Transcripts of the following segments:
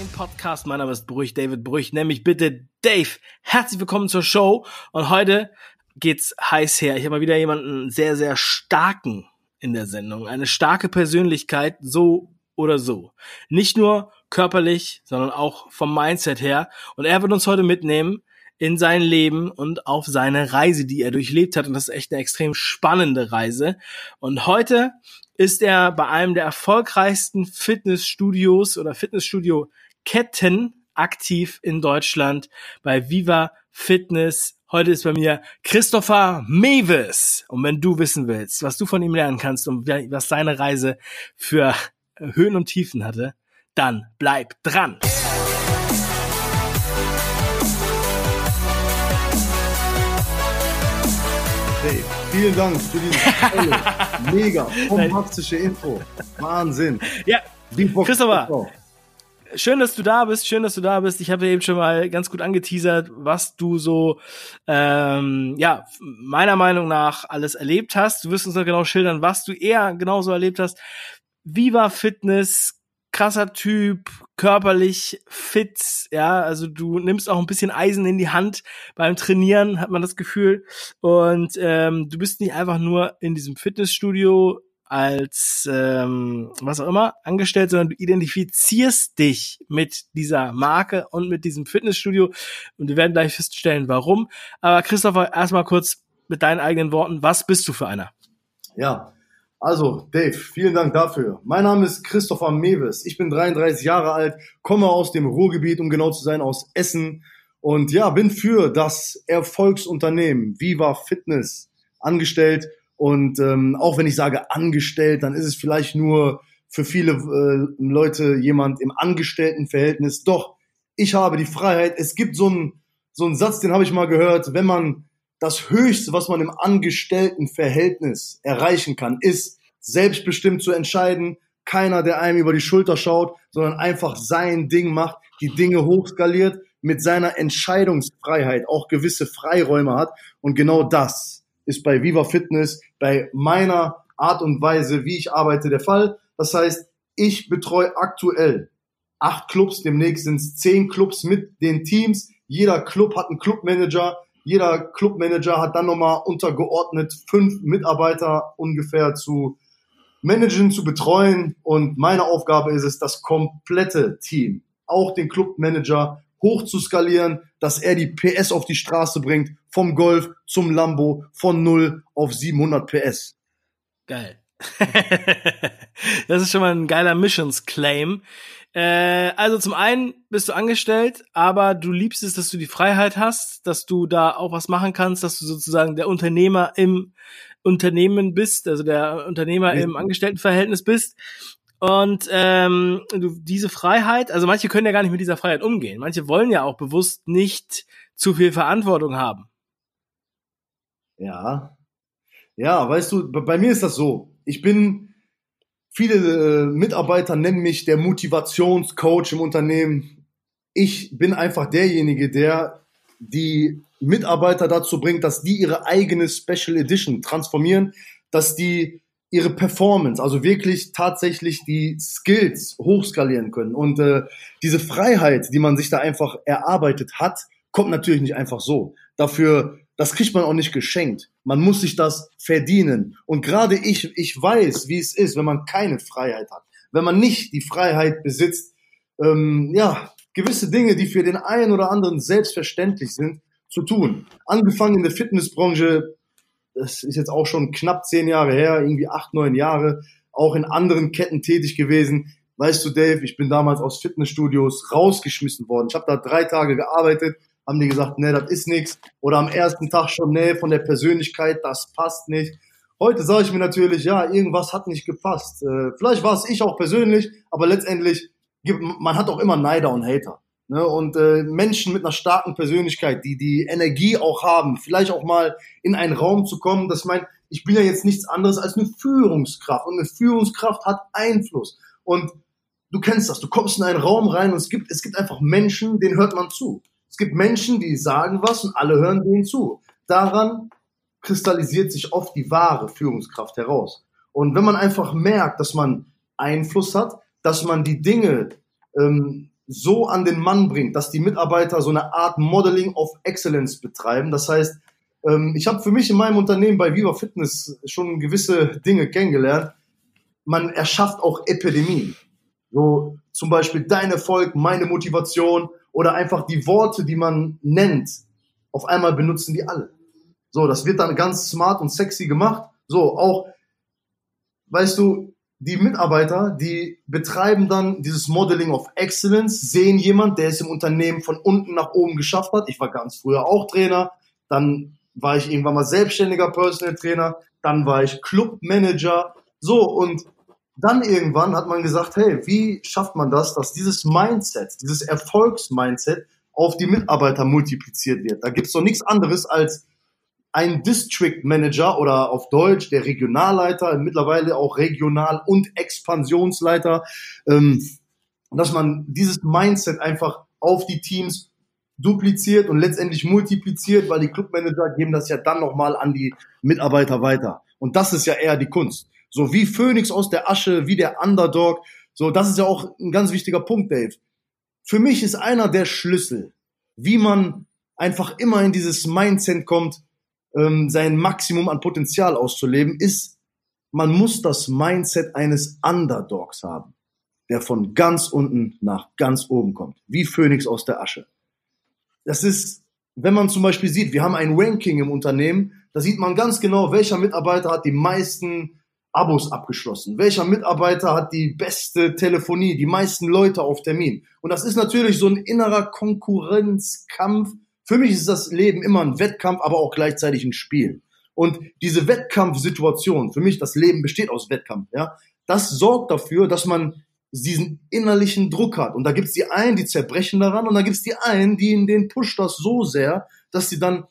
den Podcast. Mein Name ist Brüch, David Brüch. Nenn mich bitte Dave. Herzlich willkommen zur Show. Und heute geht's heiß her. Ich habe mal wieder jemanden sehr, sehr starken in der Sendung. Eine starke Persönlichkeit, so oder so. Nicht nur körperlich, sondern auch vom Mindset her. Und er wird uns heute mitnehmen in sein Leben und auf seine Reise, die er durchlebt hat. Und das ist echt eine extrem spannende Reise. Und heute ist er bei einem der erfolgreichsten Fitnessstudios oder Fitnessstudio-Ketten aktiv in Deutschland bei Viva Fitness. Heute ist bei mir Christopher Mewes. Und wenn du wissen willst, was du von ihm lernen kannst und was seine Reise für Höhen und Tiefen hatte, dann bleib dran. Hey, vielen Dank für diese mega bombastische Info. Wahnsinn. Ja, Christopher, schön, dass du da bist. Schön, dass du da bist. Ich habe eben schon mal ganz gut angeteasert, was du so, ähm, ja, meiner Meinung nach alles erlebt hast. Du wirst uns noch genau schildern, was du eher genauso erlebt hast. Viva Fitness, krasser Typ, körperlich fit, ja, also du nimmst auch ein bisschen Eisen in die Hand beim Trainieren, hat man das Gefühl. Und ähm, du bist nicht einfach nur in diesem Fitnessstudio als ähm, was auch immer angestellt, sondern du identifizierst dich mit dieser Marke und mit diesem Fitnessstudio. Und wir werden gleich feststellen, warum. Aber Christopher, erstmal kurz mit deinen eigenen Worten, was bist du für einer? Ja, also, Dave, vielen Dank dafür. Mein Name ist Christopher Mewes. Ich bin 33 Jahre alt, komme aus dem Ruhrgebiet, um genau zu sein, aus Essen. Und ja, bin für das Erfolgsunternehmen Viva Fitness angestellt. Und ähm, auch wenn ich sage angestellt, dann ist es vielleicht nur für viele äh, Leute jemand im Angestelltenverhältnis. Doch, ich habe die Freiheit. Es gibt so einen, so einen Satz, den habe ich mal gehört, wenn man das Höchste, was man im Angestelltenverhältnis erreichen kann, ist, selbstbestimmt zu entscheiden, keiner, der einem über die Schulter schaut, sondern einfach sein Ding macht, die Dinge hochskaliert, mit seiner Entscheidungsfreiheit auch gewisse Freiräume hat. Und genau das ist bei Viva Fitness, bei meiner Art und Weise, wie ich arbeite, der Fall. Das heißt, ich betreue aktuell acht Clubs, demnächst sind es zehn Clubs mit den Teams. Jeder Club hat einen Clubmanager, jeder Clubmanager hat dann nochmal untergeordnet fünf Mitarbeiter ungefähr zu managen, zu betreuen. Und meine Aufgabe ist es, das komplette Team, auch den Clubmanager hoch zu skalieren, dass er die PS auf die Straße bringt, vom Golf zum Lambo, von 0 auf 700 PS. Geil. das ist schon mal ein geiler Missions Claim. Äh, also zum einen bist du angestellt, aber du liebst es, dass du die Freiheit hast, dass du da auch was machen kannst, dass du sozusagen der Unternehmer im Unternehmen bist, also der Unternehmer im Angestelltenverhältnis bist. Und ähm, du diese Freiheit, also manche können ja gar nicht mit dieser Freiheit umgehen. Manche wollen ja auch bewusst nicht zu viel Verantwortung haben. Ja. Ja, weißt du, bei mir ist das so. Ich bin Viele äh, Mitarbeiter nennen mich der Motivationscoach im Unternehmen. Ich bin einfach derjenige, der die Mitarbeiter dazu bringt, dass die ihre eigene Special Edition transformieren, dass die ihre Performance, also wirklich tatsächlich die Skills hochskalieren können. Und äh, diese Freiheit, die man sich da einfach erarbeitet hat, kommt natürlich nicht einfach so. Dafür das kriegt man auch nicht geschenkt. Man muss sich das verdienen. Und gerade ich, ich weiß, wie es ist, wenn man keine Freiheit hat. Wenn man nicht die Freiheit besitzt, ähm, ja, gewisse Dinge, die für den einen oder anderen selbstverständlich sind, zu tun. Angefangen in der Fitnessbranche, das ist jetzt auch schon knapp zehn Jahre her, irgendwie acht, neun Jahre, auch in anderen Ketten tätig gewesen. Weißt du, Dave, ich bin damals aus Fitnessstudios rausgeschmissen worden. Ich habe da drei Tage gearbeitet, haben die gesagt, nee, das ist nichts. Oder am ersten Tag schon, nee, von der Persönlichkeit, das passt nicht. Heute sage ich mir natürlich, ja, irgendwas hat nicht gepasst. Äh, vielleicht war es ich auch persönlich, aber letztendlich, man hat auch immer Neider und Hater. Ne? Und äh, Menschen mit einer starken Persönlichkeit, die die Energie auch haben, vielleicht auch mal in einen Raum zu kommen, dass ich meine, ich bin ja jetzt nichts anderes als eine Führungskraft. Und eine Führungskraft hat Einfluss. Und du kennst das, du kommst in einen Raum rein und es gibt, es gibt einfach Menschen, denen hört man zu. Es gibt Menschen, die sagen was und alle hören denen zu. Daran kristallisiert sich oft die wahre Führungskraft heraus. Und wenn man einfach merkt, dass man Einfluss hat, dass man die Dinge ähm, so an den Mann bringt, dass die Mitarbeiter so eine Art Modeling of Excellence betreiben. Das heißt, ähm, ich habe für mich in meinem Unternehmen bei Viva Fitness schon gewisse Dinge kennengelernt. Man erschafft auch Epidemien. So zum Beispiel dein Erfolg, meine Motivation oder einfach die Worte, die man nennt. Auf einmal benutzen die alle. So, das wird dann ganz smart und sexy gemacht. So, auch, weißt du, die Mitarbeiter, die betreiben dann dieses Modeling of Excellence, sehen jemand, der es im Unternehmen von unten nach oben geschafft hat. Ich war ganz früher auch Trainer, dann war ich irgendwann mal selbstständiger Personal Trainer, dann war ich Clubmanager. So, und dann irgendwann hat man gesagt, hey, wie schafft man das, dass dieses Mindset, dieses Erfolgsmindset auf die Mitarbeiter multipliziert wird? Da gibt's doch nichts anderes als ein District Manager oder auf Deutsch der Regionalleiter, mittlerweile auch Regional- und Expansionsleiter, ähm, dass man dieses Mindset einfach auf die Teams dupliziert und letztendlich multipliziert, weil die Clubmanager geben das ja dann nochmal an die Mitarbeiter weiter. Und das ist ja eher die Kunst. So wie Phoenix aus der Asche, wie der Underdog. So, das ist ja auch ein ganz wichtiger Punkt, Dave. Für mich ist einer der Schlüssel, wie man einfach immer in dieses Mindset kommt, ähm, sein Maximum an Potenzial auszuleben, ist, man muss das Mindset eines Underdogs haben, der von ganz unten nach ganz oben kommt, wie Phönix aus der Asche. Das ist, wenn man zum Beispiel sieht, wir haben ein Ranking im Unternehmen, da sieht man ganz genau, welcher Mitarbeiter hat die meisten Abos abgeschlossen, welcher Mitarbeiter hat die beste Telefonie, die meisten Leute auf Termin. Und das ist natürlich so ein innerer Konkurrenzkampf, für mich ist das Leben immer ein Wettkampf, aber auch gleichzeitig ein Spiel. Und diese Wettkampfsituation, für mich das Leben besteht aus Wettkampf, ja, das sorgt dafür, dass man diesen innerlichen Druck hat. Und da gibt's die einen, die zerbrechen daran, und da gibt's die einen, die in den pusht das so sehr, dass sie dann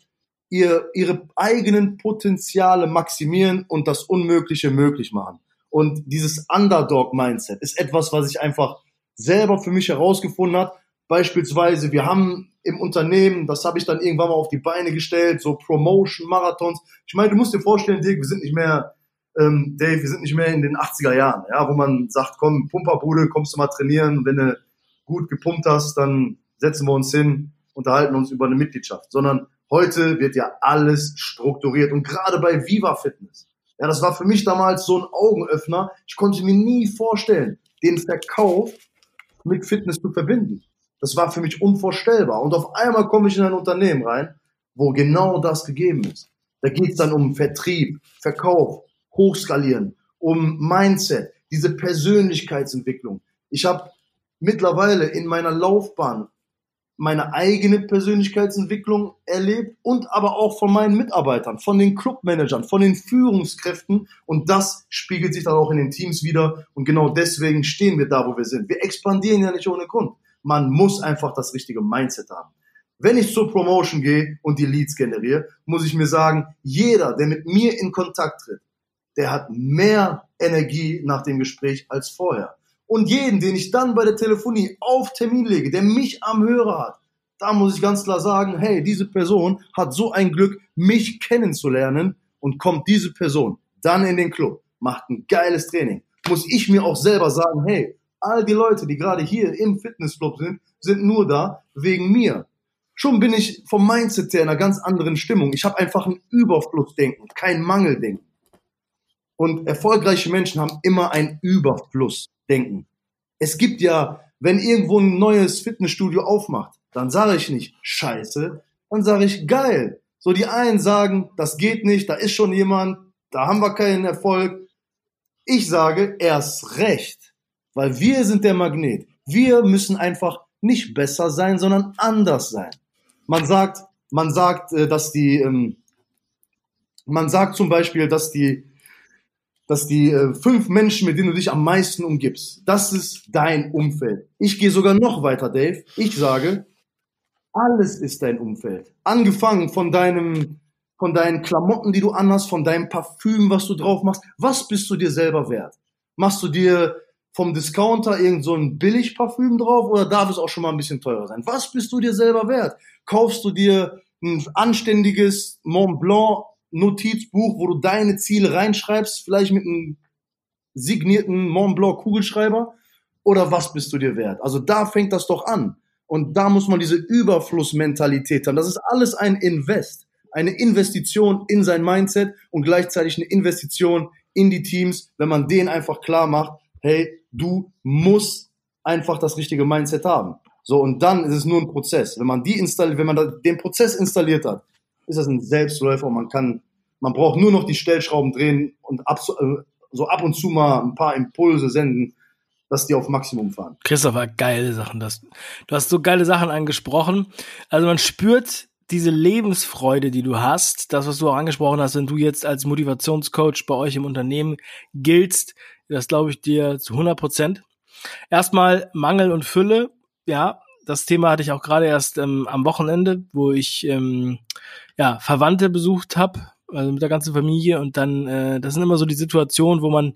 ihr, ihre eigenen Potenziale maximieren und das Unmögliche möglich machen. Und dieses Underdog-Mindset ist etwas, was ich einfach selber für mich herausgefunden hat. Beispielsweise, wir haben im Unternehmen, das habe ich dann irgendwann mal auf die Beine gestellt, so Promotion-Marathons. Ich meine, du musst dir vorstellen, Dirk, wir sind nicht mehr, ähm, Dave, wir sind nicht mehr in den 80er Jahren, ja, wo man sagt, komm, Pumperbude, kommst du mal trainieren, wenn du gut gepumpt hast, dann setzen wir uns hin, unterhalten uns über eine Mitgliedschaft, sondern heute wird ja alles strukturiert und gerade bei Viva Fitness. Ja, das war für mich damals so ein Augenöffner. Ich konnte mir nie vorstellen, den Verkauf mit Fitness zu verbinden. Das war für mich unvorstellbar. Und auf einmal komme ich in ein Unternehmen rein, wo genau das gegeben ist. Da geht es dann um Vertrieb, Verkauf, Hochskalieren, um Mindset, diese Persönlichkeitsentwicklung. Ich habe mittlerweile in meiner Laufbahn meine eigene Persönlichkeitsentwicklung erlebt und aber auch von meinen Mitarbeitern, von den Clubmanagern, von den Führungskräften und das spiegelt sich dann auch in den Teams wieder und genau deswegen stehen wir da, wo wir sind. Wir expandieren ja nicht ohne Grund. Man muss einfach das richtige Mindset haben. Wenn ich zur Promotion gehe und die Leads generiere, muss ich mir sagen, jeder, der mit mir in Kontakt tritt, der hat mehr Energie nach dem Gespräch als vorher. Und jeden, den ich dann bei der Telefonie auf Termin lege, der mich am Hörer hat, da muss ich ganz klar sagen, hey, diese Person hat so ein Glück, mich kennenzulernen und kommt diese Person dann in den Club, macht ein geiles Training, muss ich mir auch selber sagen, hey, All die Leute, die gerade hier im Fitnessclub sind, sind nur da wegen mir. Schon bin ich vom Mindset her in einer ganz anderen Stimmung. Ich habe einfach ein Überflussdenken, kein Mangeldenken. Und erfolgreiche Menschen haben immer ein Überflussdenken. Es gibt ja, wenn irgendwo ein neues Fitnessstudio aufmacht, dann sage ich nicht Scheiße, dann sage ich geil. So die einen sagen, das geht nicht, da ist schon jemand, da haben wir keinen Erfolg. Ich sage erst recht. Weil wir sind der Magnet. Wir müssen einfach nicht besser sein, sondern anders sein. Man sagt, man sagt, äh, dass die, ähm, man sagt zum Beispiel, dass die, dass die äh, fünf Menschen, mit denen du dich am meisten umgibst, das ist dein Umfeld. Ich gehe sogar noch weiter, Dave. Ich sage, alles ist dein Umfeld. Angefangen von deinem, von deinen Klamotten, die du anhast, von deinem Parfüm, was du drauf machst. Was bist du dir selber wert? Machst du dir vom Discounter irgend so ein Billigparfüm drauf oder darf es auch schon mal ein bisschen teurer sein? Was bist du dir selber wert? Kaufst du dir ein anständiges Mont Blanc Notizbuch, wo du deine Ziele reinschreibst, vielleicht mit einem signierten Mont Blanc Kugelschreiber? oder was bist du dir wert? Also da fängt das doch an. Und da muss man diese Überflussmentalität haben. Das ist alles ein Invest, eine Investition in sein Mindset und gleichzeitig eine Investition in die Teams, wenn man denen einfach klar macht, hey, du musst einfach das richtige Mindset haben. So, und dann ist es nur ein Prozess. Wenn man die installiert, wenn man den Prozess installiert hat, ist das ein Selbstläufer und man kann, man braucht nur noch die Stellschrauben drehen und ab, äh, so ab und zu mal ein paar Impulse senden, dass die auf Maximum fahren. Christopher, geile Sachen. Das, du hast so geile Sachen angesprochen. Also man spürt diese Lebensfreude, die du hast, das, was du auch angesprochen hast, wenn du jetzt als Motivationscoach bei euch im Unternehmen giltst, das glaube ich dir zu 100 Prozent. Erstmal Mangel und Fülle. Ja, das Thema hatte ich auch gerade erst ähm, am Wochenende, wo ich ähm, ja, Verwandte besucht habe, also mit der ganzen Familie. Und dann, äh, das sind immer so die Situationen, wo man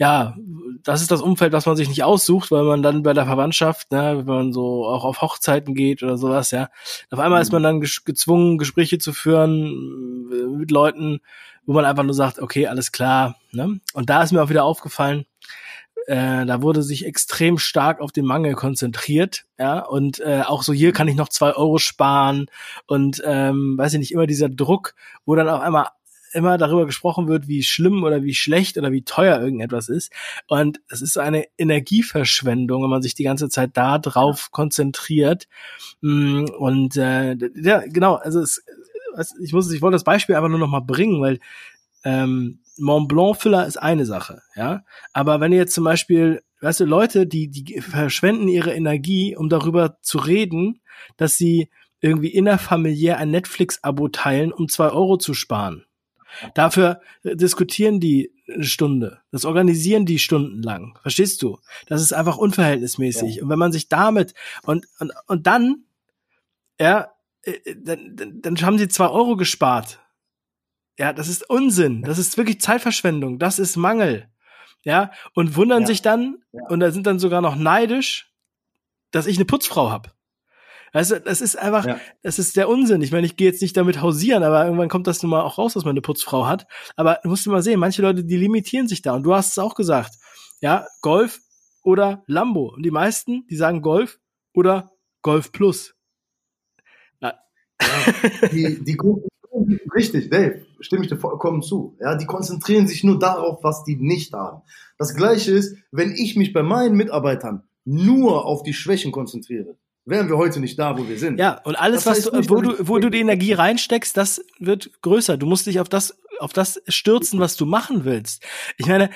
ja, das ist das Umfeld, was man sich nicht aussucht, weil man dann bei der Verwandtschaft, ne, wenn man so auch auf Hochzeiten geht oder sowas, ja, auf einmal ist man dann gezwungen, Gespräche zu führen äh, mit Leuten, wo man einfach nur sagt, okay, alles klar, ne? Und da ist mir auch wieder aufgefallen, äh, da wurde sich extrem stark auf den Mangel konzentriert, ja, und äh, auch so hier kann ich noch zwei Euro sparen und ähm, weiß ich nicht, immer dieser Druck, wo dann auf einmal immer darüber gesprochen wird, wie schlimm oder wie schlecht oder wie teuer irgendetwas ist. Und es ist eine Energieverschwendung, wenn man sich die ganze Zeit da drauf konzentriert. Mm, und äh, ja, genau, also es, ich muss, ich wollte das Beispiel einfach nur noch mal bringen, weil ähm, Mont Blanc Füller ist eine Sache, ja. Aber wenn ihr jetzt zum Beispiel, weißt du, Leute, die, die verschwenden ihre Energie, um darüber zu reden, dass sie irgendwie innerfamiliär ein Netflix-Abo teilen, um zwei Euro zu sparen. Dafür äh, diskutieren die eine Stunde. Das organisieren die stundenlang. Verstehst du? Das ist einfach unverhältnismäßig. Ja. Und wenn man sich damit und, und, und dann, ja, äh, äh, dann, dann haben sie zwei Euro gespart. Ja, das ist Unsinn. Das ist wirklich Zeitverschwendung. Das ist Mangel. Ja, und wundern ja. sich dann, ja. und da sind dann sogar noch neidisch, dass ich eine Putzfrau hab. Weißt du, das ist einfach, ja. das ist der Unsinn. Ich meine, ich gehe jetzt nicht damit hausieren, aber irgendwann kommt das nun mal auch raus, dass man eine Putzfrau hat. Aber du musst mal sehen, manche Leute, die limitieren sich da. Und du hast es auch gesagt. Ja, Golf oder Lambo. Und die meisten, die sagen Golf oder Golf Plus. Die, die richtig, Dave, stimme ich dir vollkommen zu. Ja, die konzentrieren sich nur darauf, was die nicht haben. Das Gleiche ist, wenn ich mich bei meinen Mitarbeitern nur auf die Schwächen konzentriere, wären wir heute nicht da, wo wir sind. Ja, und alles, das was du, nicht, wo du, wo du die Energie reinsteckst, das wird größer. Du musst dich auf das, auf das stürzen, was du machen willst. Ich meine,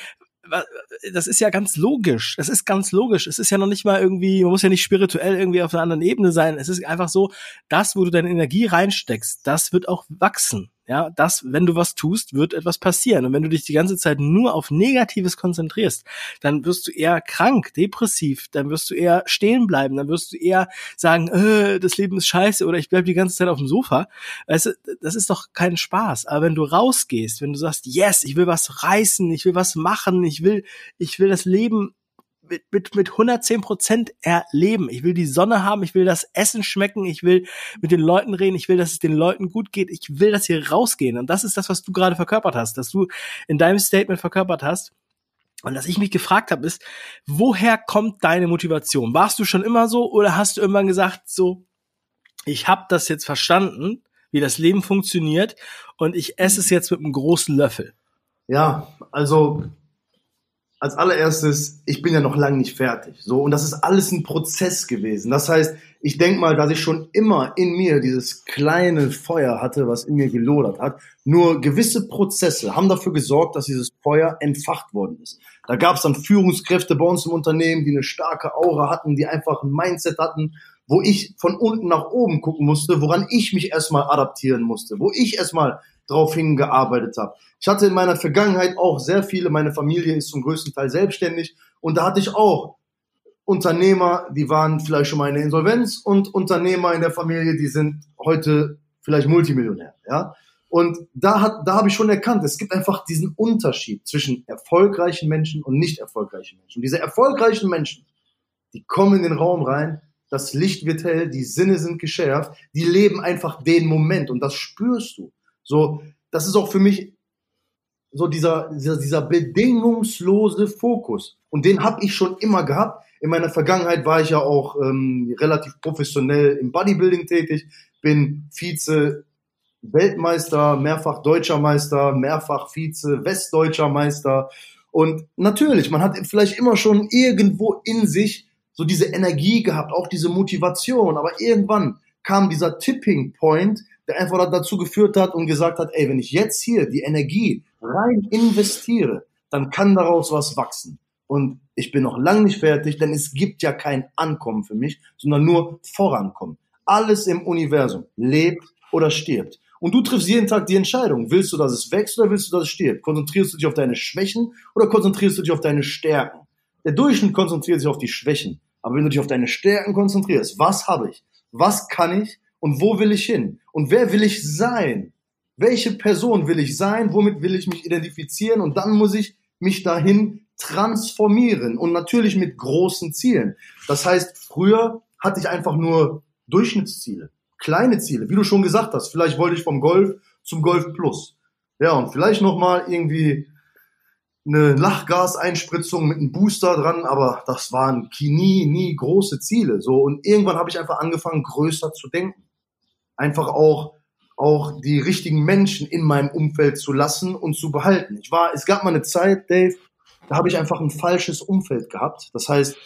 das ist ja ganz logisch. Das ist ganz logisch. Es ist ja noch nicht mal irgendwie, man muss ja nicht spirituell irgendwie auf einer anderen Ebene sein. Es ist einfach so, das, wo du deine Energie reinsteckst, das wird auch wachsen. Ja, das, wenn du was tust, wird etwas passieren. Und wenn du dich die ganze Zeit nur auf Negatives konzentrierst, dann wirst du eher krank, depressiv, dann wirst du eher stehen bleiben, dann wirst du eher sagen, äh, das Leben ist scheiße oder ich bleib die ganze Zeit auf dem Sofa. Weißt du, das ist doch kein Spaß. Aber wenn du rausgehst, wenn du sagst, yes, ich will was reißen, ich will was machen, ich will, ich will das Leben mit, mit, mit 110 Prozent erleben. Ich will die Sonne haben, ich will das Essen schmecken, ich will mit den Leuten reden, ich will, dass es den Leuten gut geht, ich will, dass hier rausgehen. Und das ist das, was du gerade verkörpert hast, dass du in deinem Statement verkörpert hast. Und dass ich mich gefragt habe, ist, woher kommt deine Motivation? Warst du schon immer so oder hast du irgendwann gesagt, so, ich habe das jetzt verstanden, wie das Leben funktioniert und ich esse es jetzt mit einem großen Löffel? Ja, also als allererstes, ich bin ja noch lange nicht fertig. So, und das ist alles ein Prozess gewesen. Das heißt, ich denke mal, dass ich schon immer in mir dieses kleine Feuer hatte, was in mir gelodert hat. Nur gewisse Prozesse haben dafür gesorgt, dass dieses Feuer entfacht worden ist. Da gab es dann Führungskräfte bei uns im Unternehmen, die eine starke Aura hatten, die einfach ein Mindset hatten, wo ich von unten nach oben gucken musste, woran ich mich erstmal adaptieren musste, wo ich erstmal drauf hingearbeitet habe. Ich hatte in meiner Vergangenheit auch sehr viele, meine Familie ist zum größten Teil selbstständig und da hatte ich auch Unternehmer, die waren vielleicht schon mal in der Insolvenz und Unternehmer in der Familie, die sind heute vielleicht Multimillionär, ja. Und da hat, da habe ich schon erkannt, es gibt einfach diesen Unterschied zwischen erfolgreichen Menschen und nicht erfolgreichen Menschen. Und diese erfolgreichen Menschen, die kommen in den Raum rein, das Licht wird hell, die Sinne sind geschärft, die leben einfach den Moment und das spürst du. So, das ist auch für mich so dieser, dieser, dieser bedingungslose Fokus. Und den habe ich schon immer gehabt. In meiner Vergangenheit war ich ja auch ähm, relativ professionell im Bodybuilding tätig, bin Vize Weltmeister, mehrfach deutscher Meister, mehrfach Vize westdeutscher Meister. Und natürlich, man hat vielleicht immer schon irgendwo in sich so diese Energie gehabt, auch diese Motivation. Aber irgendwann kam dieser Tipping Point, der einfach dazu geführt hat und gesagt hat, ey, wenn ich jetzt hier die Energie rein investiere, dann kann daraus was wachsen. Und ich bin noch lange nicht fertig, denn es gibt ja kein Ankommen für mich, sondern nur Vorankommen. Alles im Universum lebt oder stirbt. Und du triffst jeden Tag die Entscheidung. Willst du, dass es wächst oder willst du, dass es stirbt? Konzentrierst du dich auf deine Schwächen oder konzentrierst du dich auf deine Stärken? Der Durchschnitt konzentriert sich auf die Schwächen. Aber wenn du dich auf deine Stärken konzentrierst, was habe ich? Was kann ich? Und wo will ich hin? Und wer will ich sein? Welche Person will ich sein? Womit will ich mich identifizieren? Und dann muss ich mich dahin transformieren und natürlich mit großen Zielen. Das heißt, früher hatte ich einfach nur Durchschnittsziele, kleine Ziele, wie du schon gesagt hast. Vielleicht wollte ich vom Golf zum Golf Plus. Ja, und vielleicht nochmal irgendwie eine Lachgaseinspritzung mit einem Booster dran, aber das waren nie, nie große Ziele. So und irgendwann habe ich einfach angefangen, größer zu denken, einfach auch auch die richtigen Menschen in meinem Umfeld zu lassen und zu behalten. Ich war, es gab mal eine Zeit, Dave, da habe ich einfach ein falsches Umfeld gehabt. Das heißt,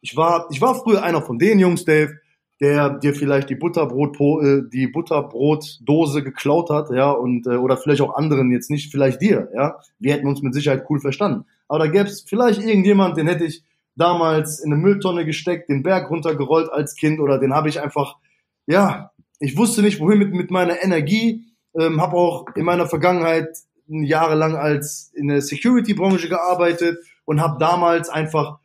ich war, ich war früher einer von den Jungs, Dave, der dir vielleicht die Butterbrot, äh, die Butterbrotdose geklaut hat, ja, und äh, oder vielleicht auch anderen jetzt nicht, vielleicht dir, ja. Wir hätten uns mit Sicherheit cool verstanden. Aber da gäbe es vielleicht irgendjemand, den hätte ich damals in eine Mülltonne gesteckt, den Berg runtergerollt als Kind oder den habe ich einfach, ja, ich wusste nicht, wohin mit, mit meiner Energie, ähm, habe auch in meiner Vergangenheit jahrelang als in der Security-Branche gearbeitet und habe damals einfach,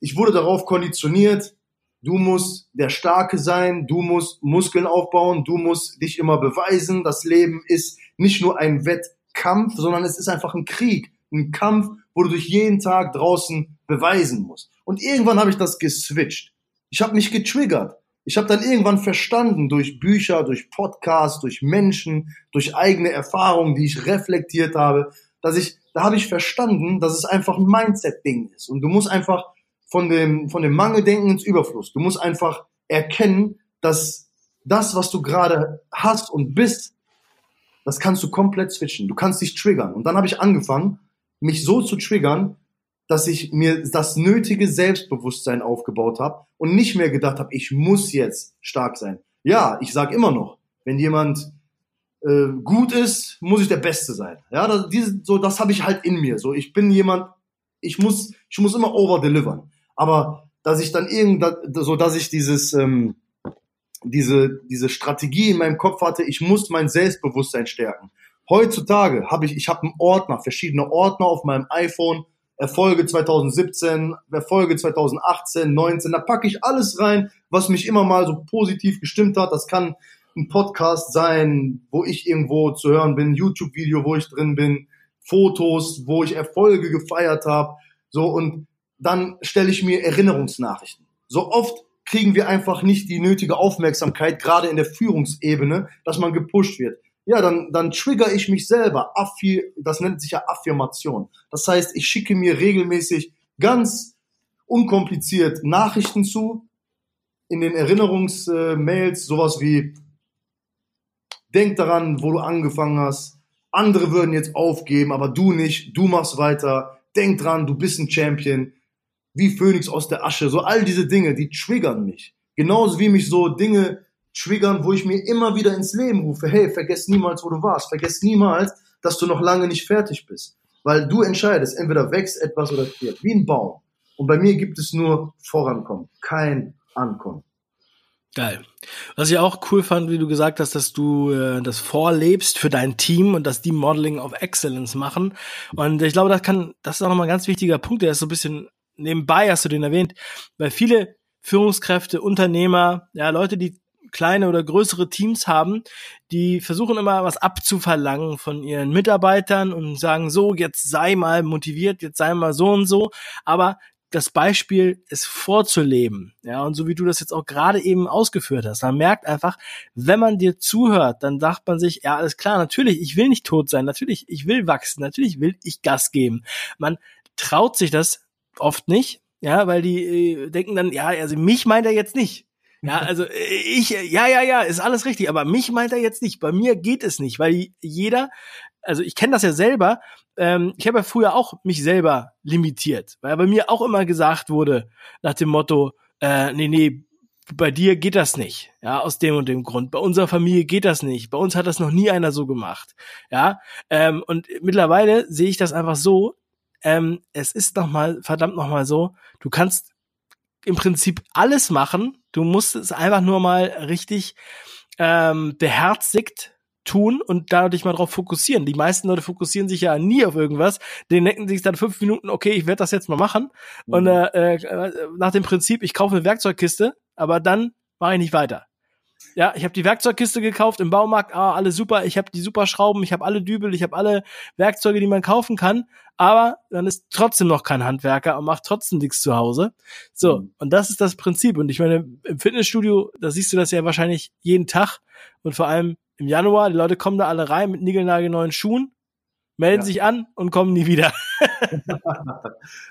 ich wurde darauf konditioniert, Du musst der Starke sein, du musst Muskeln aufbauen, du musst dich immer beweisen. Das Leben ist nicht nur ein Wettkampf, sondern es ist einfach ein Krieg, ein Kampf, wo du dich jeden Tag draußen beweisen musst. Und irgendwann habe ich das geswitcht. Ich habe mich getriggert. Ich habe dann irgendwann verstanden durch Bücher, durch Podcasts, durch Menschen, durch eigene Erfahrungen, die ich reflektiert habe, dass ich, da habe ich verstanden, dass es einfach ein Mindset-Ding ist. Und du musst einfach von dem, von dem Mangeldenken ins Überfluss. Du musst einfach erkennen, dass das, was du gerade hast und bist, das kannst du komplett switchen. Du kannst dich triggern. Und dann habe ich angefangen, mich so zu triggern, dass ich mir das nötige Selbstbewusstsein aufgebaut habe und nicht mehr gedacht habe, ich muss jetzt stark sein. Ja, ich sage immer noch, wenn jemand äh, gut ist, muss ich der Beste sein. Ja, das, diese, so das habe ich halt in mir. So, ich bin jemand, ich muss, ich muss immer over delivern aber dass ich dann irgend, so dass ich dieses, ähm, diese, diese Strategie in meinem Kopf hatte, ich muss mein Selbstbewusstsein stärken. Heutzutage habe ich, ich habe einen Ordner, verschiedene Ordner auf meinem iPhone, Erfolge 2017, Erfolge 2018, 19, da packe ich alles rein, was mich immer mal so positiv gestimmt hat. Das kann ein Podcast sein, wo ich irgendwo zu hören bin, YouTube-Video, wo ich drin bin, Fotos, wo ich Erfolge gefeiert habe. So, und dann stelle ich mir Erinnerungsnachrichten. So oft kriegen wir einfach nicht die nötige Aufmerksamkeit, gerade in der Führungsebene, dass man gepusht wird. Ja, dann, dann trigger ich mich selber. Affi das nennt sich ja Affirmation. Das heißt, ich schicke mir regelmäßig ganz unkompliziert Nachrichten zu, in den Erinnerungsmails, sowas wie, denk daran, wo du angefangen hast. Andere würden jetzt aufgeben, aber du nicht. Du machst weiter. Denk dran, du bist ein Champion wie Phönix aus der Asche. So all diese Dinge, die triggern mich. Genauso wie mich so Dinge triggern, wo ich mir immer wieder ins Leben rufe, hey, vergess niemals, wo du warst. Vergess niemals, dass du noch lange nicht fertig bist. Weil du entscheidest, entweder wächst etwas oder stirbt. Wie ein Baum. Und bei mir gibt es nur Vorankommen, kein Ankommen. Geil. Was ich auch cool fand, wie du gesagt hast, dass du äh, das vorlebst für dein Team und dass die Modeling of Excellence machen. Und ich glaube, das kann, das ist auch nochmal ein ganz wichtiger Punkt, der ist so ein bisschen nebenbei hast du den erwähnt, weil viele Führungskräfte, Unternehmer, ja, Leute, die kleine oder größere Teams haben, die versuchen immer was abzuverlangen von ihren Mitarbeitern und sagen so, jetzt sei mal motiviert, jetzt sei mal so und so, aber das Beispiel ist vorzuleben. Ja, und so wie du das jetzt auch gerade eben ausgeführt hast, man merkt einfach, wenn man dir zuhört, dann sagt man sich, ja, alles klar, natürlich, ich will nicht tot sein, natürlich, ich will wachsen, natürlich will ich Gas geben. Man traut sich das oft nicht, ja, weil die äh, denken dann, ja, also mich meint er jetzt nicht. Ja, also ich, ja, ja, ja, ist alles richtig, aber mich meint er jetzt nicht. Bei mir geht es nicht, weil jeder, also ich kenne das ja selber, ähm, ich habe ja früher auch mich selber limitiert, weil bei mir auch immer gesagt wurde, nach dem Motto, äh, nee, nee, bei dir geht das nicht, ja, aus dem und dem Grund. Bei unserer Familie geht das nicht. Bei uns hat das noch nie einer so gemacht, ja. Ähm, und mittlerweile sehe ich das einfach so. Ähm, es ist noch mal verdammt noch mal so. Du kannst im Prinzip alles machen. Du musst es einfach nur mal richtig ähm, beherzigt tun und da dich mal drauf fokussieren. Die meisten Leute fokussieren sich ja nie auf irgendwas. Die denken sich dann fünf Minuten, okay, ich werde das jetzt mal machen. Mhm. Und äh, äh, nach dem Prinzip, ich kaufe eine Werkzeugkiste, aber dann mache ich nicht weiter. Ja, ich habe die Werkzeugkiste gekauft im Baumarkt, ah, alles super, ich habe die super Schrauben, ich habe alle Dübel, ich habe alle Werkzeuge, die man kaufen kann, aber dann ist trotzdem noch kein Handwerker und macht trotzdem nichts zu Hause. So, mhm. und das ist das Prinzip. Und ich meine, im Fitnessstudio, da siehst du das ja wahrscheinlich jeden Tag und vor allem im Januar, die Leute kommen da alle rein mit niegelnagelneuen Schuhen, melden ja. sich an und kommen nie wieder.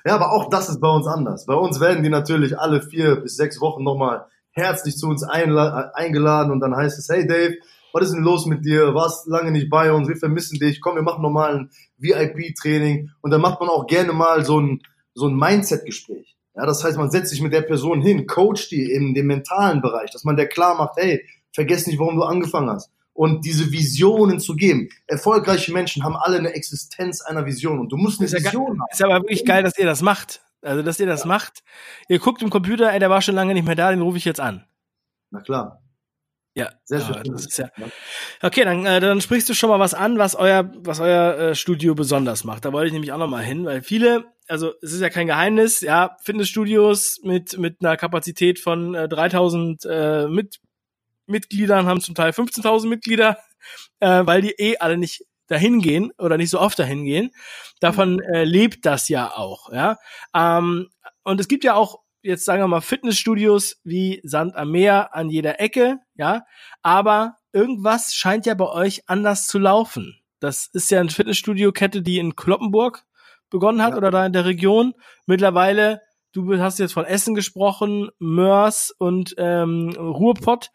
ja, aber auch das ist bei uns anders. Bei uns werden die natürlich alle vier bis sechs Wochen nochmal herzlich zu uns eingeladen und dann heißt es, hey Dave, was ist denn los mit dir? Warst lange nicht bei uns, wir vermissen dich, komm, wir machen nochmal ein VIP-Training und dann macht man auch gerne mal so ein, so ein Mindset-Gespräch. Ja, das heißt, man setzt sich mit der Person hin, coacht die in dem mentalen Bereich, dass man der klar macht, hey, vergiss nicht, warum du angefangen hast und diese Visionen zu geben. Erfolgreiche Menschen haben alle eine Existenz einer Vision und du musst eine ist Vision ja haben. Ist aber wirklich geil, dass ihr das macht. Also, dass ihr das ja. macht. Ihr guckt im Computer, ey, der war schon lange nicht mehr da, den rufe ich jetzt an. Na klar. Ja, sehr schön. Ja, ja okay, dann, äh, dann sprichst du schon mal was an, was euer, was euer äh, Studio besonders macht. Da wollte ich nämlich auch noch mal hin, weil viele, also es ist ja kein Geheimnis, ja, Fitnessstudios mit mit einer Kapazität von äh, 3000 äh, mit Mitgliedern haben zum Teil 15.000 Mitglieder, äh, weil die eh alle nicht dahin gehen oder nicht so oft dahin gehen. Davon mhm. äh, lebt das ja auch, ja. Ähm, und es gibt ja auch jetzt sagen wir mal Fitnessstudios wie Sand am Meer an jeder Ecke, ja. Aber irgendwas scheint ja bei euch anders zu laufen. Das ist ja eine Fitnessstudio-Kette, die in Kloppenburg begonnen hat ja. oder da in der Region. Mittlerweile, du hast jetzt von Essen gesprochen, Mörs und ähm, Ruhrpott.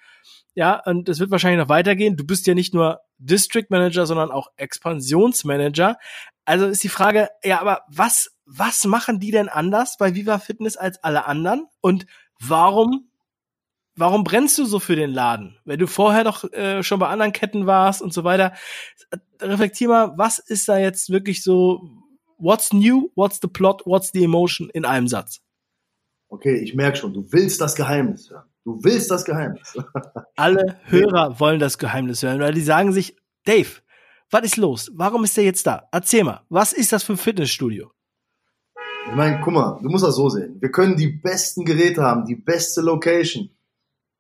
Ja, und es wird wahrscheinlich noch weitergehen. Du bist ja nicht nur District Manager, sondern auch Expansionsmanager. Also ist die Frage, ja, aber was, was machen die denn anders bei Viva Fitness als alle anderen? Und warum, warum brennst du so für den Laden? Wenn du vorher doch äh, schon bei anderen Ketten warst und so weiter. Reflektier mal, was ist da jetzt wirklich so, what's new, what's the plot, what's the emotion in einem Satz? Okay, ich merke schon, du willst das Geheimnis hören. Du willst das Geheimnis. Alle Hörer wollen das Geheimnis hören, weil die sagen sich, Dave, was ist los? Warum ist der jetzt da? Erzähl mal, was ist das für ein Fitnessstudio? Ich meine, guck mal, du musst das so sehen. Wir können die besten Geräte haben, die beste Location.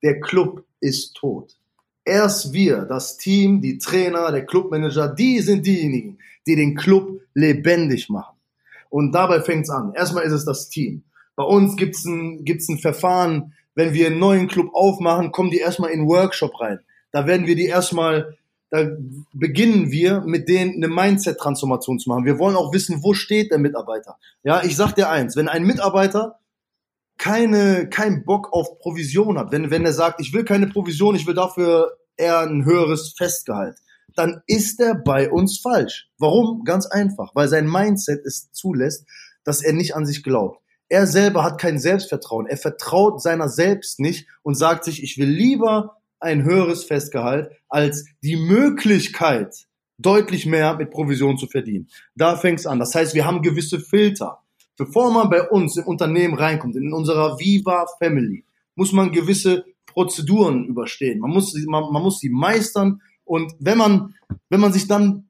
Der Club ist tot. Erst wir, das Team, die Trainer, der Clubmanager, die sind diejenigen, die den Club lebendig machen. Und dabei fängt's an. Erstmal ist es das Team. Bei uns gibt's ein, gibt's ein Verfahren, wenn wir einen neuen Club aufmachen, kommen die erstmal in einen Workshop rein. Da werden wir die erstmal, da beginnen wir mit denen eine Mindset-Transformation zu machen. Wir wollen auch wissen, wo steht der Mitarbeiter. Ja, ich sag dir eins, wenn ein Mitarbeiter keine, keinen Bock auf Provision hat, wenn, wenn er sagt, ich will keine Provision, ich will dafür eher ein höheres Festgehalt, dann ist er bei uns falsch. Warum? Ganz einfach, weil sein Mindset es zulässt, dass er nicht an sich glaubt. Er selber hat kein Selbstvertrauen. Er vertraut seiner selbst nicht und sagt sich, ich will lieber ein höheres Festgehalt als die Möglichkeit, deutlich mehr mit Provision zu verdienen. Da fängt es an. Das heißt, wir haben gewisse Filter. Bevor man bei uns im Unternehmen reinkommt, in unserer Viva Family, muss man gewisse Prozeduren überstehen. Man muss, man, man muss sie meistern. Und wenn man, wenn man sich dann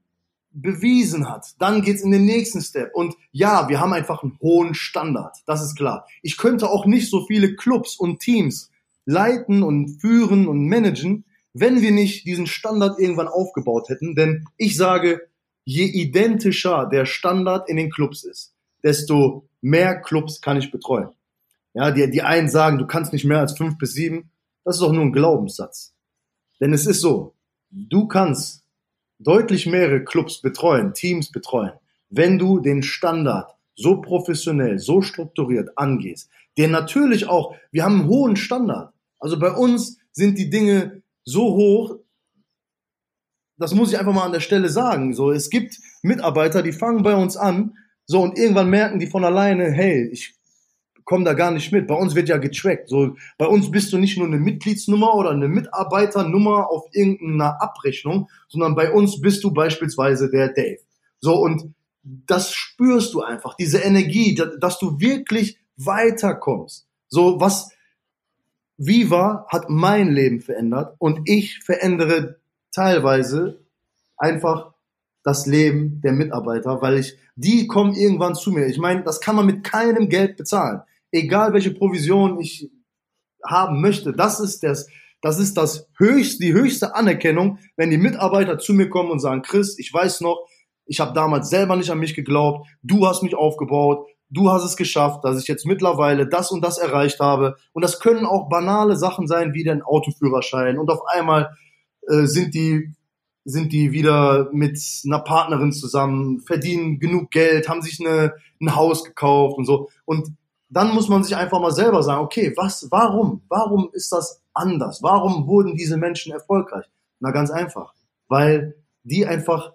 bewiesen hat, dann geht's in den nächsten Step. Und ja, wir haben einfach einen hohen Standard, das ist klar. Ich könnte auch nicht so viele Clubs und Teams leiten und führen und managen, wenn wir nicht diesen Standard irgendwann aufgebaut hätten. Denn ich sage, je identischer der Standard in den Clubs ist, desto mehr Clubs kann ich betreuen. Ja, die, die einen sagen, du kannst nicht mehr als fünf bis sieben. Das ist doch nur ein Glaubenssatz. Denn es ist so, du kannst deutlich mehrere Clubs betreuen, Teams betreuen, wenn du den Standard so professionell, so strukturiert angehst. Der natürlich auch, wir haben einen hohen Standard. Also bei uns sind die Dinge so hoch, das muss ich einfach mal an der Stelle sagen. So, es gibt Mitarbeiter, die fangen bei uns an, so und irgendwann merken die von alleine, hey, ich komme da gar nicht mit. Bei uns wird ja getrackt. So, bei uns bist du nicht nur eine Mitgliedsnummer oder eine Mitarbeiternummer auf irgendeiner Abrechnung, sondern bei uns bist du beispielsweise der Dave. So und das spürst du einfach, diese Energie, dass du wirklich weiterkommst. So was Viva hat mein Leben verändert und ich verändere teilweise einfach das Leben der Mitarbeiter, weil ich, die kommen irgendwann zu mir. Ich meine, das kann man mit keinem Geld bezahlen. Egal welche Provision ich haben möchte, das ist das, das ist das höchste, die höchste Anerkennung, wenn die Mitarbeiter zu mir kommen und sagen, Chris, ich weiß noch, ich habe damals selber nicht an mich geglaubt, du hast mich aufgebaut, du hast es geschafft, dass ich jetzt mittlerweile das und das erreicht habe. Und das können auch banale Sachen sein, wie den Autoführerschein. Und auf einmal äh, sind die sind die wieder mit einer Partnerin zusammen, verdienen genug Geld, haben sich eine, ein Haus gekauft und so. Und dann muss man sich einfach mal selber sagen, okay, was, warum, warum ist das anders? Warum wurden diese Menschen erfolgreich? Na ganz einfach, weil die einfach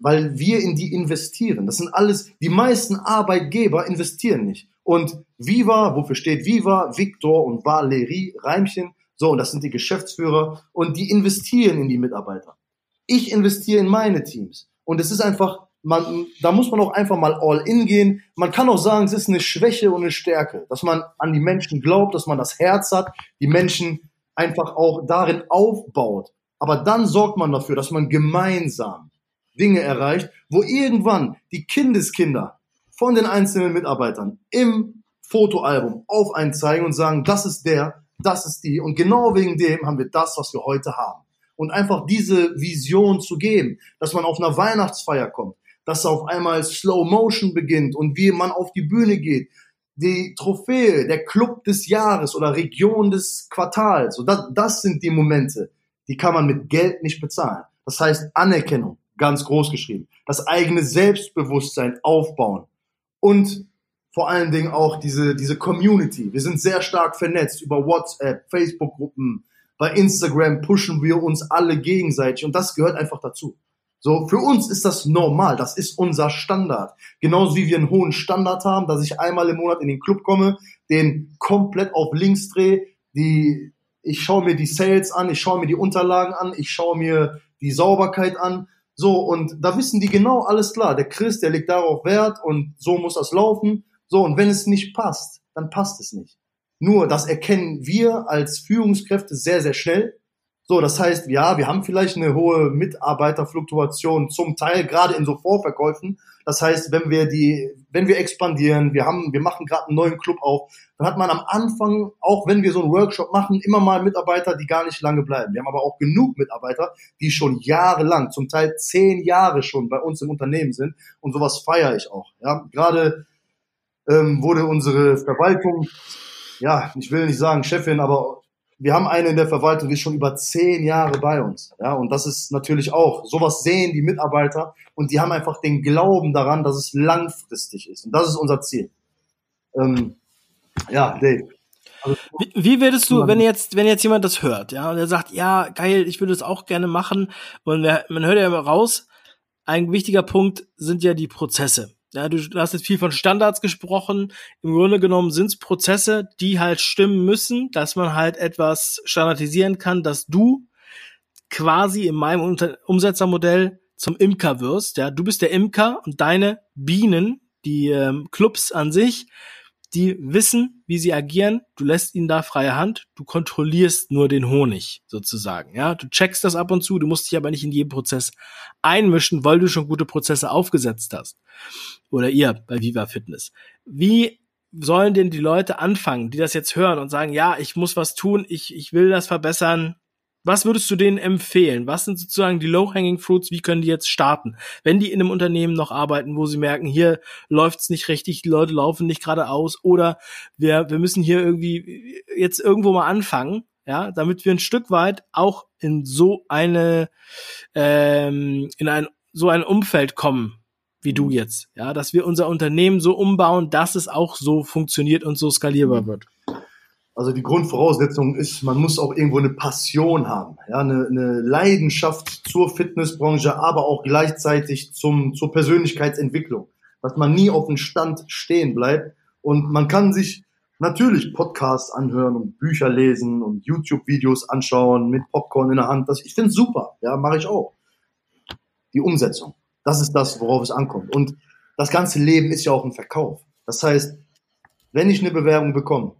weil wir in die investieren. Das sind alles, die meisten Arbeitgeber investieren nicht. Und Viva, wofür steht Viva, Victor und Valerie, Reimchen, so, und das sind die Geschäftsführer und die investieren in die Mitarbeiter. Ich investiere in meine Teams. Und es ist einfach, man, da muss man auch einfach mal all in gehen. Man kann auch sagen, es ist eine Schwäche und eine Stärke, dass man an die Menschen glaubt, dass man das Herz hat, die Menschen einfach auch darin aufbaut. Aber dann sorgt man dafür, dass man gemeinsam Dinge erreicht, wo irgendwann die Kindeskinder von den einzelnen Mitarbeitern im Fotoalbum auf einen zeigen und sagen, das ist der, das ist die. Und genau wegen dem haben wir das, was wir heute haben. Und einfach diese Vision zu geben, dass man auf einer Weihnachtsfeier kommt, dass auf einmal Slow Motion beginnt und wie man auf die Bühne geht, die Trophäe, der Club des Jahres oder Region des Quartals. So das, das sind die Momente, die kann man mit Geld nicht bezahlen. Das heißt Anerkennung, ganz groß geschrieben. Das eigene Selbstbewusstsein aufbauen und vor allen Dingen auch diese, diese Community. Wir sind sehr stark vernetzt über WhatsApp, Facebook-Gruppen, bei Instagram pushen wir uns alle gegenseitig und das gehört einfach dazu. So, für uns ist das normal, das ist unser Standard. Genauso wie wir einen hohen Standard haben, dass ich einmal im Monat in den Club komme, den komplett auf links drehe, die, ich schaue mir die Sales an, ich schaue mir die Unterlagen an, ich schaue mir die Sauberkeit an, so, und da wissen die genau alles klar. Der Chris, der legt darauf Wert und so muss das laufen. So, und wenn es nicht passt, dann passt es nicht. Nur, das erkennen wir als Führungskräfte sehr, sehr schnell. So, das heißt, ja, wir haben vielleicht eine hohe Mitarbeiterfluktuation zum Teil gerade in so Vorverkäufen. Das heißt, wenn wir die, wenn wir expandieren, wir haben, wir machen gerade einen neuen Club auf, dann hat man am Anfang, auch wenn wir so einen Workshop machen, immer mal Mitarbeiter, die gar nicht lange bleiben. Wir haben aber auch genug Mitarbeiter, die schon jahrelang, zum Teil zehn Jahre schon bei uns im Unternehmen sind. Und sowas feiere ich auch. Ja, gerade ähm, wurde unsere Verwaltung, ja, ich will nicht sagen Chefin, aber wir haben eine in der Verwaltung, die ist schon über zehn Jahre bei uns. Ja, und das ist natürlich auch, sowas sehen die Mitarbeiter und die haben einfach den Glauben daran, dass es langfristig ist. Und das ist unser Ziel. Ähm, ja, Dave. Also, wie, wie würdest du, wenn jetzt, wenn jetzt jemand das hört, ja, und er sagt, ja, geil, ich würde es auch gerne machen, und man hört ja immer raus, ein wichtiger Punkt sind ja die Prozesse. Ja, du, hast jetzt viel von Standards gesprochen. Im Grunde genommen sind es Prozesse, die halt stimmen müssen, dass man halt etwas standardisieren kann, dass du quasi in meinem Umsetzermodell zum Imker wirst. Ja, du bist der Imker und deine Bienen, die ähm, Clubs an sich, die wissen, wie sie agieren, du lässt ihnen da freie Hand, du kontrollierst nur den Honig sozusagen. Ja, du checkst das ab und zu, du musst dich aber nicht in jeden Prozess einmischen, weil du schon gute Prozesse aufgesetzt hast. Oder ihr bei Viva Fitness. Wie sollen denn die Leute anfangen, die das jetzt hören und sagen, ja, ich muss was tun, ich, ich will das verbessern. Was würdest du denen empfehlen? Was sind sozusagen die Low-Hanging Fruits? Wie können die jetzt starten? Wenn die in einem Unternehmen noch arbeiten, wo sie merken, hier läuft's nicht richtig, die Leute laufen nicht geradeaus oder wir, wir müssen hier irgendwie jetzt irgendwo mal anfangen, ja, damit wir ein Stück weit auch in so eine, ähm, in ein, so ein Umfeld kommen, wie du jetzt, ja, dass wir unser Unternehmen so umbauen, dass es auch so funktioniert und so skalierbar wird. Also die Grundvoraussetzung ist, man muss auch irgendwo eine Passion haben, ja, eine, eine Leidenschaft zur Fitnessbranche, aber auch gleichzeitig zum, zur Persönlichkeitsentwicklung, dass man nie auf dem Stand stehen bleibt und man kann sich natürlich Podcasts anhören und Bücher lesen und YouTube-Videos anschauen mit Popcorn in der Hand. Das, ich finde super, ja, mache ich auch. Die Umsetzung, das ist das, worauf es ankommt. Und das ganze Leben ist ja auch ein Verkauf. Das heißt, wenn ich eine Bewerbung bekomme,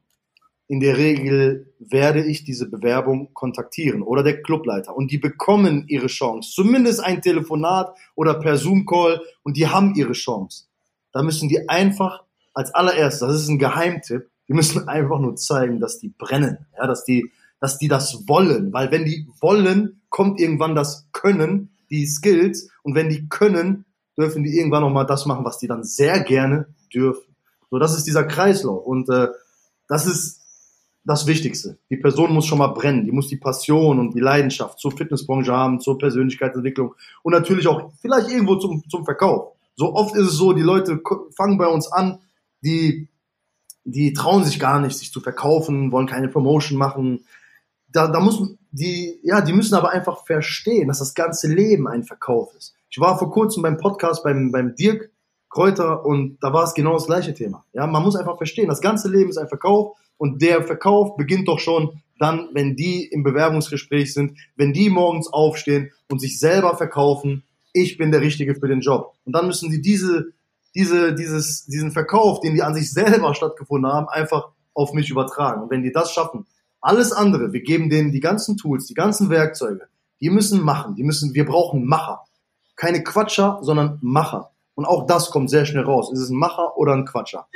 in der Regel werde ich diese Bewerbung kontaktieren oder der Clubleiter und die bekommen ihre Chance. Zumindest ein Telefonat oder per Zoom-Call und die haben ihre Chance. Da müssen die einfach als allererstes, das ist ein Geheimtipp, die müssen einfach nur zeigen, dass die brennen, ja, dass die, dass die das wollen, weil wenn die wollen, kommt irgendwann das Können, die Skills und wenn die können, dürfen die irgendwann noch mal das machen, was die dann sehr gerne dürfen. So, das ist dieser Kreislauf und äh, das ist das Wichtigste. Die Person muss schon mal brennen, die muss die Passion und die Leidenschaft zur Fitnessbranche haben, zur Persönlichkeitsentwicklung und natürlich auch vielleicht irgendwo zum, zum Verkauf. So oft ist es so, die Leute fangen bei uns an, die, die trauen sich gar nicht, sich zu verkaufen, wollen keine Promotion machen. Da, da muss die, ja, die müssen aber einfach verstehen, dass das ganze Leben ein Verkauf ist. Ich war vor kurzem beim Podcast beim, beim Dirk Kräuter und da war es genau das gleiche Thema. Ja, man muss einfach verstehen, das ganze Leben ist ein Verkauf und der Verkauf beginnt doch schon dann, wenn die im Bewerbungsgespräch sind, wenn die morgens aufstehen und sich selber verkaufen, ich bin der Richtige für den Job. Und dann müssen sie diese, diese, dieses, diesen Verkauf, den die an sich selber stattgefunden haben, einfach auf mich übertragen. Und wenn die das schaffen, alles andere, wir geben denen die ganzen Tools, die ganzen Werkzeuge, die müssen machen, die müssen, wir brauchen Macher. Keine Quatscher, sondern Macher. Und auch das kommt sehr schnell raus. Ist es ein Macher oder ein Quatscher?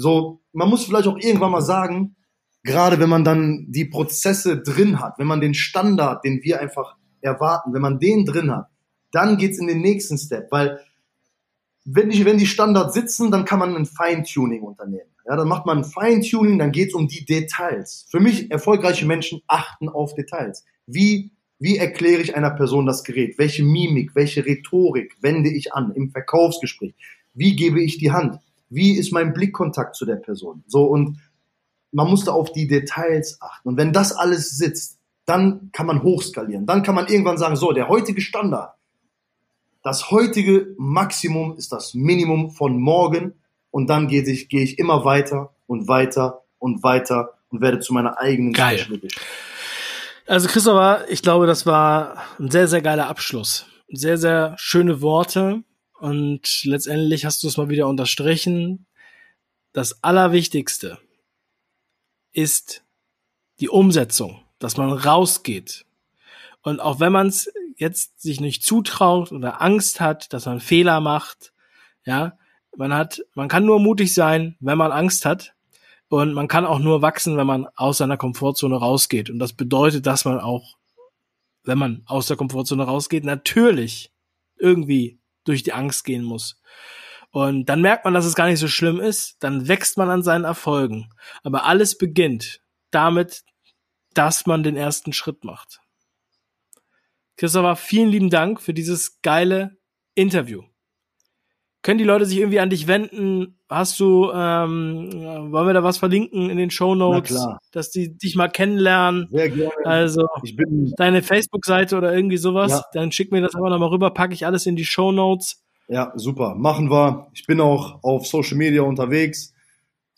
So, man muss vielleicht auch irgendwann mal sagen, gerade wenn man dann die Prozesse drin hat, wenn man den Standard, den wir einfach erwarten, wenn man den drin hat, dann geht's in den nächsten Step, weil wenn die, wenn die Standards sitzen, dann kann man ein Feintuning unternehmen. Ja, dann macht man ein Feintuning, dann geht's um die Details. Für mich, erfolgreiche Menschen achten auf Details. Wie, wie erkläre ich einer Person das Gerät? Welche Mimik, welche Rhetorik wende ich an im Verkaufsgespräch? Wie gebe ich die Hand? Wie ist mein Blickkontakt zu der Person? So, und man muss da auf die Details achten. Und wenn das alles sitzt, dann kann man hochskalieren. Dann kann man irgendwann sagen, so, der heutige Standard, das heutige Maximum ist das Minimum von morgen. Und dann gehe ich, gehe ich immer weiter und weiter und weiter und werde zu meiner eigenen Geil. Also Christopher, ich glaube, das war ein sehr, sehr geiler Abschluss. Sehr, sehr schöne Worte. Und letztendlich hast du es mal wieder unterstrichen. Das Allerwichtigste ist die Umsetzung, dass man rausgeht. Und auch wenn man es jetzt sich nicht zutraut oder Angst hat, dass man Fehler macht, ja, man hat, man kann nur mutig sein, wenn man Angst hat. Und man kann auch nur wachsen, wenn man aus seiner Komfortzone rausgeht. Und das bedeutet, dass man auch, wenn man aus der Komfortzone rausgeht, natürlich irgendwie durch die Angst gehen muss. Und dann merkt man, dass es gar nicht so schlimm ist, dann wächst man an seinen Erfolgen. Aber alles beginnt damit, dass man den ersten Schritt macht. Christopher, vielen lieben Dank für dieses geile Interview. Können die Leute sich irgendwie an dich wenden? Hast du, ähm, wollen wir da was verlinken in den Show Notes, dass die dich mal kennenlernen? Sehr gerne. Also deine Facebook-Seite oder irgendwie sowas, ja. dann schick mir das einfach nochmal rüber, packe ich alles in die Show Notes. Ja, super. Machen wir. Ich bin auch auf Social Media unterwegs,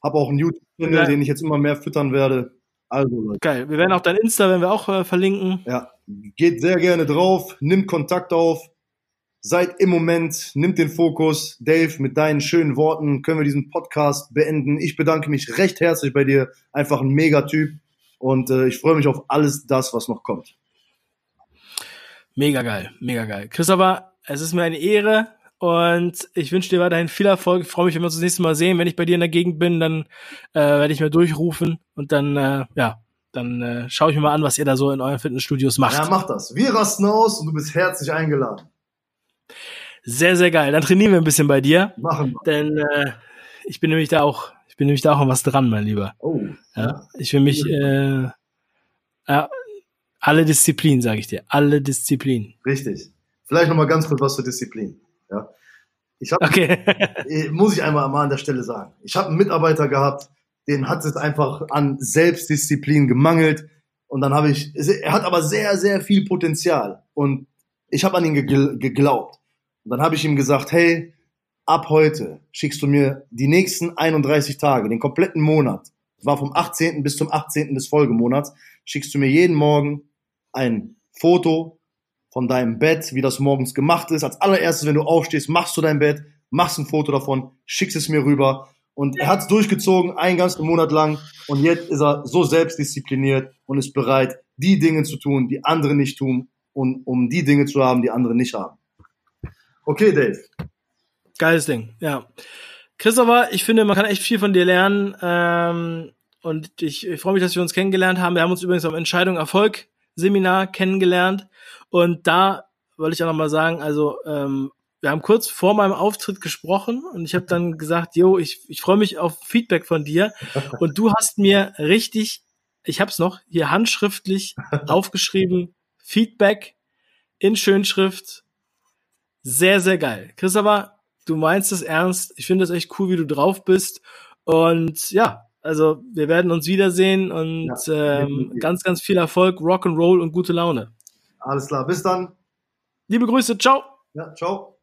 habe auch einen YouTube-Channel, den ich jetzt immer mehr füttern werde. Also, Leute. Geil. Wir werden auch dein Insta, wenn wir auch äh, verlinken. Ja, geht sehr gerne drauf, nimmt Kontakt auf seid im Moment, nimmt den Fokus. Dave, mit deinen schönen Worten können wir diesen Podcast beenden. Ich bedanke mich recht herzlich bei dir. Einfach ein Megatyp. Und äh, ich freue mich auf alles das, was noch kommt. Mega geil, mega geil. Christopher, es ist mir eine Ehre und ich wünsche dir weiterhin viel Erfolg. Ich freue mich, wenn wir uns das nächste Mal sehen. Wenn ich bei dir in der Gegend bin, dann äh, werde ich mir durchrufen und dann, äh, ja, dann äh, schaue ich mir mal an, was ihr da so in euren Fitnessstudios macht. Ja, mach das. Wir rasten aus und du bist herzlich eingeladen. Sehr, sehr geil. Dann trainieren wir ein bisschen bei dir. Machen wir. Denn äh, ich bin nämlich da auch, ich bin nämlich da auch an was dran, mein Lieber. Oh. Ja, ich will mich äh, ja, alle Disziplinen, sage ich dir. Alle Disziplinen. Richtig. Vielleicht nochmal ganz kurz was zur Disziplin. Ja. Ich hab, Okay. äh, muss ich einmal mal an der Stelle sagen. Ich habe einen Mitarbeiter gehabt, den hat es einfach an Selbstdisziplin gemangelt. Und dann habe ich, er hat aber sehr, sehr viel Potenzial. Und ich habe an ihn gegl- geglaubt. Und dann habe ich ihm gesagt, hey, ab heute schickst du mir die nächsten 31 Tage, den kompletten Monat, das war vom 18. bis zum 18. des Folgemonats, schickst du mir jeden Morgen ein Foto von deinem Bett, wie das morgens gemacht ist. Als allererstes, wenn du aufstehst, machst du dein Bett, machst ein Foto davon, schickst es mir rüber. Und er hat es durchgezogen, einen ganzen Monat lang. Und jetzt ist er so selbstdiszipliniert und ist bereit, die Dinge zu tun, die andere nicht tun, und um die Dinge zu haben, die andere nicht haben. Okay, Dave. Geiles Ding, ja. Christopher, ich finde, man kann echt viel von dir lernen. Ähm, und ich, ich freue mich, dass wir uns kennengelernt haben. Wir haben uns übrigens am Entscheidung Erfolg Seminar kennengelernt. Und da wollte ich auch nochmal sagen, also ähm, wir haben kurz vor meinem Auftritt gesprochen und ich habe dann gesagt, yo, ich, ich freue mich auf Feedback von dir. Und du hast mir richtig, ich habe es noch hier handschriftlich aufgeschrieben, Feedback in Schönschrift. Sehr, sehr geil. Christopher, du meinst es ernst. Ich finde es echt cool, wie du drauf bist. Und ja, also wir werden uns wiedersehen und Ja, ähm, ganz, ganz viel Erfolg, Rock'n'Roll und gute Laune. Alles klar. Bis dann. Liebe Grüße, ciao. Ja, ciao.